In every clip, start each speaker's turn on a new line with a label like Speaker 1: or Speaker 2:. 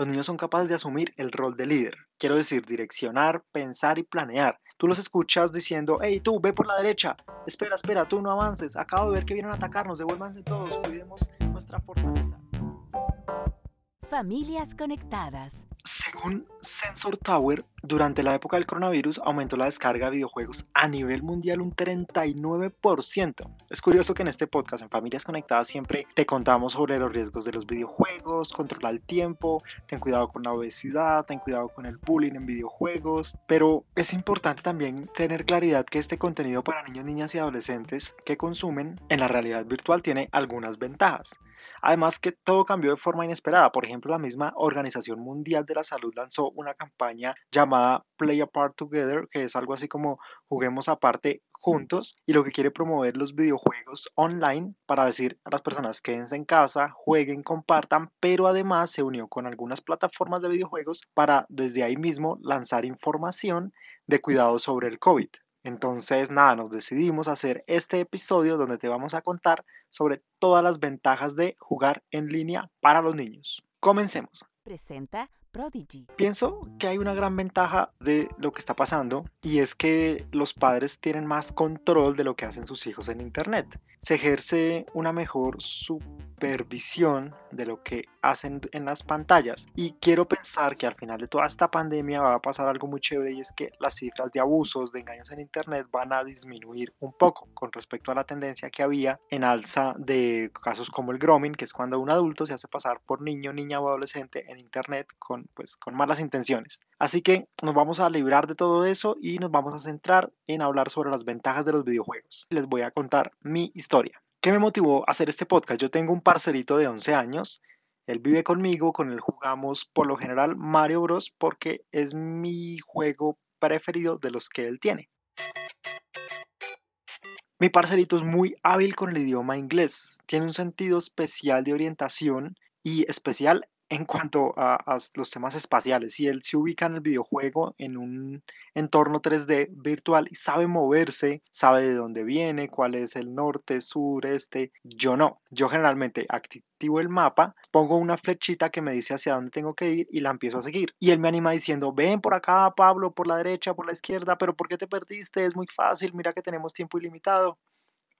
Speaker 1: los niños son capaces de asumir el rol de líder. Quiero decir, direccionar, pensar y planear. Tú los escuchas diciendo, hey, tú, ve por la derecha. Espera, espera, tú no avances. Acabo de ver que vienen a atacarnos. Devuélvanse todos. Cuidemos nuestra fortaleza.
Speaker 2: Familias conectadas.
Speaker 1: Según Sensor Tower, durante la época del coronavirus aumentó la descarga de videojuegos a nivel mundial un 39%. Es curioso que en este podcast, en Familias Conectadas, siempre te contamos sobre los riesgos de los videojuegos, controla el tiempo, ten cuidado con la obesidad, ten cuidado con el bullying en videojuegos, pero es importante también tener claridad que este contenido para niños, niñas y adolescentes que consumen en la realidad virtual tiene algunas ventajas. Además que todo cambió de forma inesperada. Por ejemplo, la misma Organización Mundial de la Salud lanzó una campaña llamada Play Apart Together, que es algo así como juguemos aparte juntos y lo que quiere promover los videojuegos online para decir a las personas quédense en casa, jueguen, compartan, pero además se unió con algunas plataformas de videojuegos para desde ahí mismo lanzar información de cuidado sobre el COVID. Entonces, nada, nos decidimos hacer este episodio donde te vamos a contar sobre todas las ventajas de jugar en línea para los niños. Comencemos.
Speaker 2: Presenta Prodigy.
Speaker 1: Pienso que hay una gran ventaja de lo que está pasando y es que los padres tienen más control de lo que hacen sus hijos en Internet. Se ejerce una mejor supervisión de lo que hacen en las pantallas y quiero pensar que al final de toda esta pandemia va a pasar algo muy chévere y es que las cifras de abusos, de engaños en Internet van a disminuir un poco con respecto a la tendencia que había en alza de casos como el grooming, que es cuando un adulto se hace pasar por niño, niña o adolescente en Internet con pues, con malas intenciones. Así que nos vamos a librar de todo eso y nos vamos a centrar en hablar sobre las ventajas de los videojuegos. Les voy a contar mi historia. ¿Qué me motivó a hacer este podcast? Yo tengo un parcerito de 11 años. Él vive conmigo, con él jugamos por lo general Mario Bros. porque es mi juego preferido de los que él tiene. Mi parcerito es muy hábil con el idioma inglés. Tiene un sentido especial de orientación y especial en cuanto a, los temas espaciales. Si él se ubica en el videojuego en un entorno 3D virtual y sabe moverse, sabe de dónde viene, cuál es el norte, sur, este, yo no. Yo generalmente activo el mapa, pongo una flechita que me dice hacia dónde tengo que ir y la empiezo a seguir. Y él me anima diciendo, ven por acá, Pablo, por la derecha, por la izquierda, pero ¿por qué te perdiste? Es muy fácil, mira que tenemos tiempo ilimitado.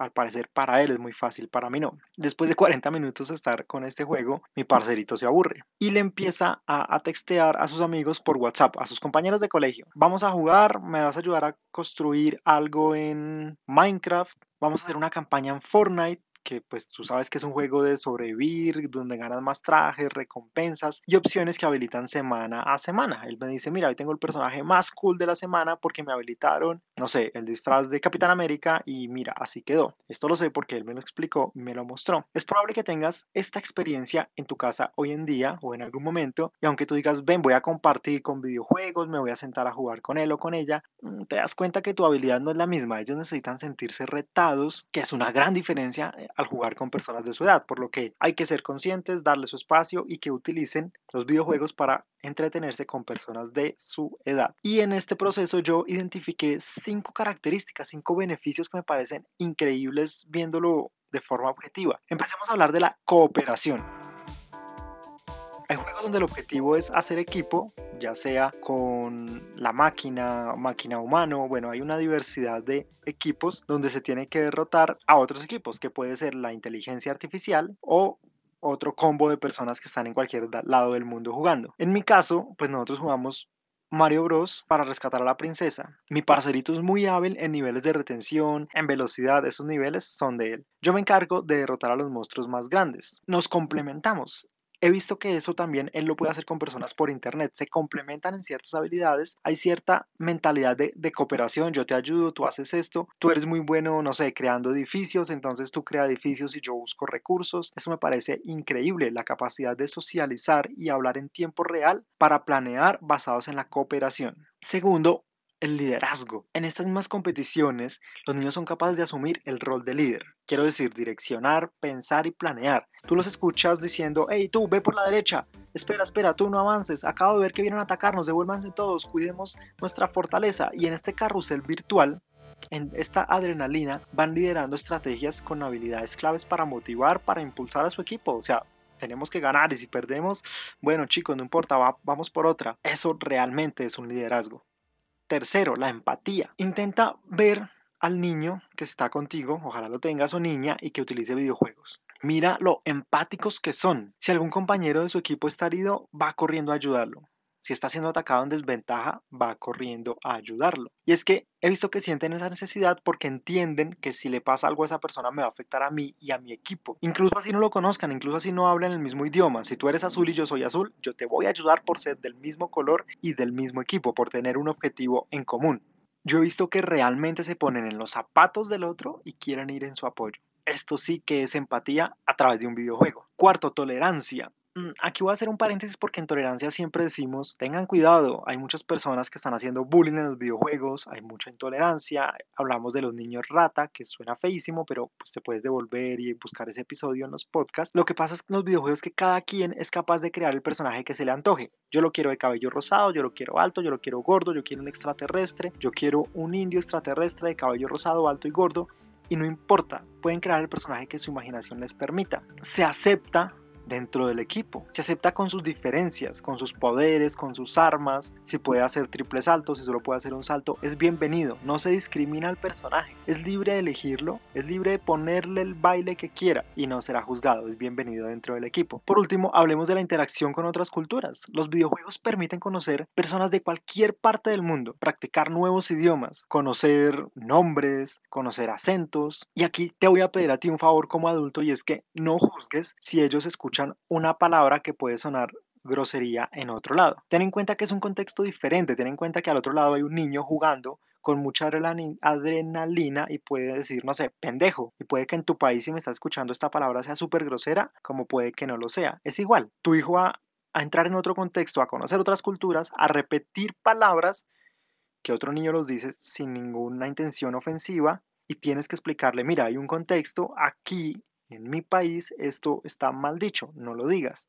Speaker 1: Al parecer para él es muy fácil, para mí no. Después de 40 minutos de estar con este juego, mi parcerito se aburre y le empieza a, a, textear a sus amigos por WhatsApp, a sus compañeros de colegio. Vamos a jugar, me vas a ayudar a construir algo en Minecraft, vamos a hacer una campaña en Fortnite que pues tú sabes que es un juego de sobrevivir, donde ganas más trajes, recompensas y opciones que habilitan semana a semana. Él me dice, mira, hoy tengo el personaje más cool de la semana porque me habilitaron, no sé, el disfraz de Capitán América y mira, así quedó. Esto lo sé porque él me lo explicó me lo mostró. Es probable que tengas esta experiencia en tu casa hoy en día o en algún momento y aunque tú digas, ven, voy a compartir con videojuegos, me voy a sentar a jugar con él o con ella, mm, te das cuenta que tu habilidad no es la misma. Ellos necesitan sentirse retados, que es una gran diferencia eh, al jugar con personas de su edad, por lo que hay que ser conscientes, darle su espacio y que utilicen los videojuegos para entretenerse con personas de su edad. Y en este proceso yo identifiqué cinco características, cinco beneficios que me parecen increíbles viéndolo de forma objetiva. Empecemos a hablar de la cooperación. Hay juegos donde el objetivo es hacer equipo, ya sea con la máquina, máquina humano, bueno, hay una diversidad de equipos donde se tiene que derrotar a otros equipos, que puede ser la inteligencia artificial o otro combo de personas que están en cualquier lado del mundo jugando. En mi caso, pues nosotros jugamos Mario Bros para rescatar a la princesa. Mi parcerito es muy hábil en niveles de retención, en velocidad, esos niveles son de él. Yo me encargo de derrotar a los monstruos más grandes. Nos complementamos he visto que eso también él lo puede hacer con personas por internet. Se complementan en ciertas habilidades. Hay cierta mentalidad de, cooperación. Yo te ayudo, tú haces esto. Tú eres muy bueno, no sé, creando edificios. Entonces tú creas edificios y yo busco recursos. Eso me parece increíble. La capacidad de socializar y hablar en tiempo real para planear basados en la cooperación. Segundo, el liderazgo. En estas mismas competiciones, los niños son capaces de asumir el rol de líder. Quiero decir, direccionar, pensar y planear. Tú los escuchas diciendo, hey, tú, ve por la derecha. Espera, espera, tú no avances. Acabo de ver que vienen a atacarnos. Devuélvanse todos. Cuidemos nuestra fortaleza. Y en este carrusel virtual, en esta adrenalina, van liderando estrategias con habilidades claves para motivar, para impulsar a su equipo. O sea, tenemos que ganar y si perdemos, bueno chicos, no importa, vamos por otra. Eso realmente es un liderazgo. Tercero, la empatía. Intenta ver al niño que está contigo, ojalá lo tengas o niña, y que utilice videojuegos. Mira lo empáticos que son. Si algún compañero de su equipo está herido, va corriendo a ayudarlo. Si está siendo atacado en desventaja, va corriendo a ayudarlo. Y es que he visto que sienten esa necesidad porque entienden que si le pasa algo a esa persona me va a afectar a mí y a mi equipo. Incluso así no lo conozcan, incluso así no hablan el mismo idioma. Si tú eres azul y yo soy azul, yo te voy a ayudar por ser del mismo color y del mismo equipo, por tener un objetivo en común. Yo he visto que realmente se ponen en los zapatos del otro y quieren ir en su apoyo. Esto sí que es empatía a través de un videojuego. Cuarto, tolerancia. Mm, aquí voy a hacer un paréntesis porque en tolerancia siempre decimos, tengan cuidado, hay muchas personas que están haciendo bullying en los videojuegos, hay mucha intolerancia, hablamos de los niños rata, que suena feísimo, pero pues te puedes devolver y buscar ese episodio en los podcasts. Lo que pasa es que en los videojuegos que cada quien es capaz de crear el personaje que se le antoje. Yo lo quiero de cabello rosado, yo lo quiero alto, yo lo quiero gordo, yo quiero un extraterrestre, yo quiero un indio extraterrestre de cabello rosado, alto y gordo. Y no importa, pueden crear el personaje que su imaginación les permita. Se acepta dentro del equipo. Se acepta con sus diferencias, con sus poderes, con sus armas. Si puede hacer triples saltos, si solo puede hacer un salto, es bienvenido. No se discrimina al personaje. Es libre de elegirlo, es libre de ponerle el baile que quiera y no será juzgado. Es bienvenido dentro del equipo. Por último, hablemos de la interacción con otras culturas. Los videojuegos permiten conocer personas de cualquier parte del mundo, practicar nuevos idiomas, conocer nombres, conocer acentos. Y aquí te voy a pedir a ti un favor como adulto y es que no juzgues si ellos escuchan una palabra que puede sonar grosería en otro lado. Ten en cuenta que es un contexto diferente, ten en cuenta que al otro lado hay un niño jugando con mucha adrenalina y puede decir, no sé, pendejo. Y puede que en tu país, si me estás escuchando esta palabra, sea súper grosera, como puede que no lo sea. Es igual, tu hijo va a entrar en otro contexto, a conocer otras culturas, a repetir palabras que otro niño los dice sin ninguna intención ofensiva y tienes que explicarle, mira, hay un contexto, aquí en mi país esto está mal dicho, no lo digas.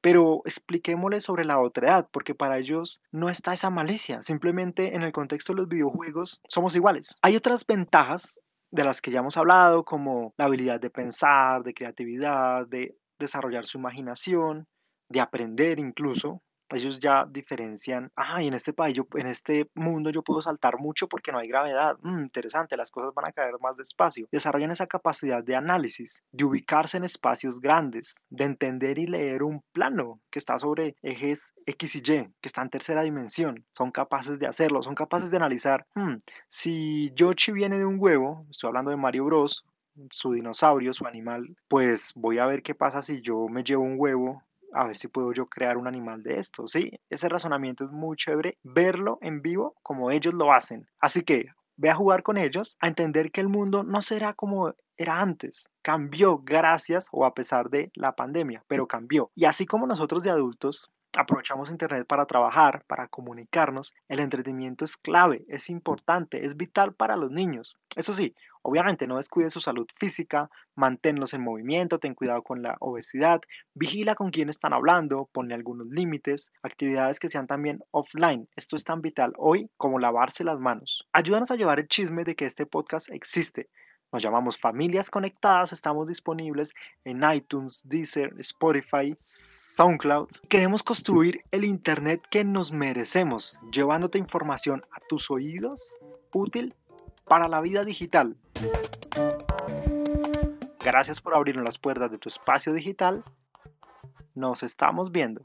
Speaker 1: Pero expliquémosle sobre la otra edad, porque para ellos no está esa malicia. Simplemente en el contexto de los videojuegos somos iguales. Hay otras ventajas de las que ya hemos hablado, como la habilidad de pensar, de creatividad, de desarrollar su imaginación, de aprender incluso ellos ya diferencian, ah, y en este país, yo, en este mundo yo puedo saltar mucho porque no hay gravedad. Mm, interesante, las cosas van a caer más despacio. Desarrollan esa capacidad de análisis, de ubicarse en espacios grandes, de entender y leer un plano que está sobre ejes X y Y, que está en tercera dimensión. Son capaces de hacerlo, son capaces de analizar, mm, si Yoshi viene de un huevo, estoy hablando de Mario Bros, su dinosaurio, su animal, pues voy a ver qué pasa si yo me llevo un huevo a ver si puedo yo crear un animal de esto, ¿sí? Ese razonamiento es muy chévere, verlo en vivo como ellos lo hacen. Así que ve a jugar con ellos, a entender que el mundo no será como era antes, cambió gracias o a pesar de la pandemia, pero cambió. Y así como nosotros de adultos aprovechamos Internet para trabajar, para comunicarnos, el entretenimiento es clave, es importante, es vital para los niños. Eso sí, obviamente no descuide su salud física, manténlos en movimiento, ten cuidado con la obesidad, vigila con quién están hablando, ponle algunos límites, actividades que sean también offline. Esto es tan vital hoy como lavarse las manos. Ayúdanos a llevar el chisme de que este podcast existe. Nos llamamos Familias Conectadas, estamos disponibles en iTunes, Deezer, Spotify, SoundCloud. Queremos construir el Internet que nos merecemos, llevándote información a tus oídos útil para la vida digital. Gracias por abrirnos las puertas de tu espacio digital. Nos estamos viendo.